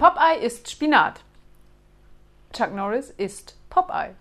Popeye isst Spinat. Chuck Norris isst Popeye.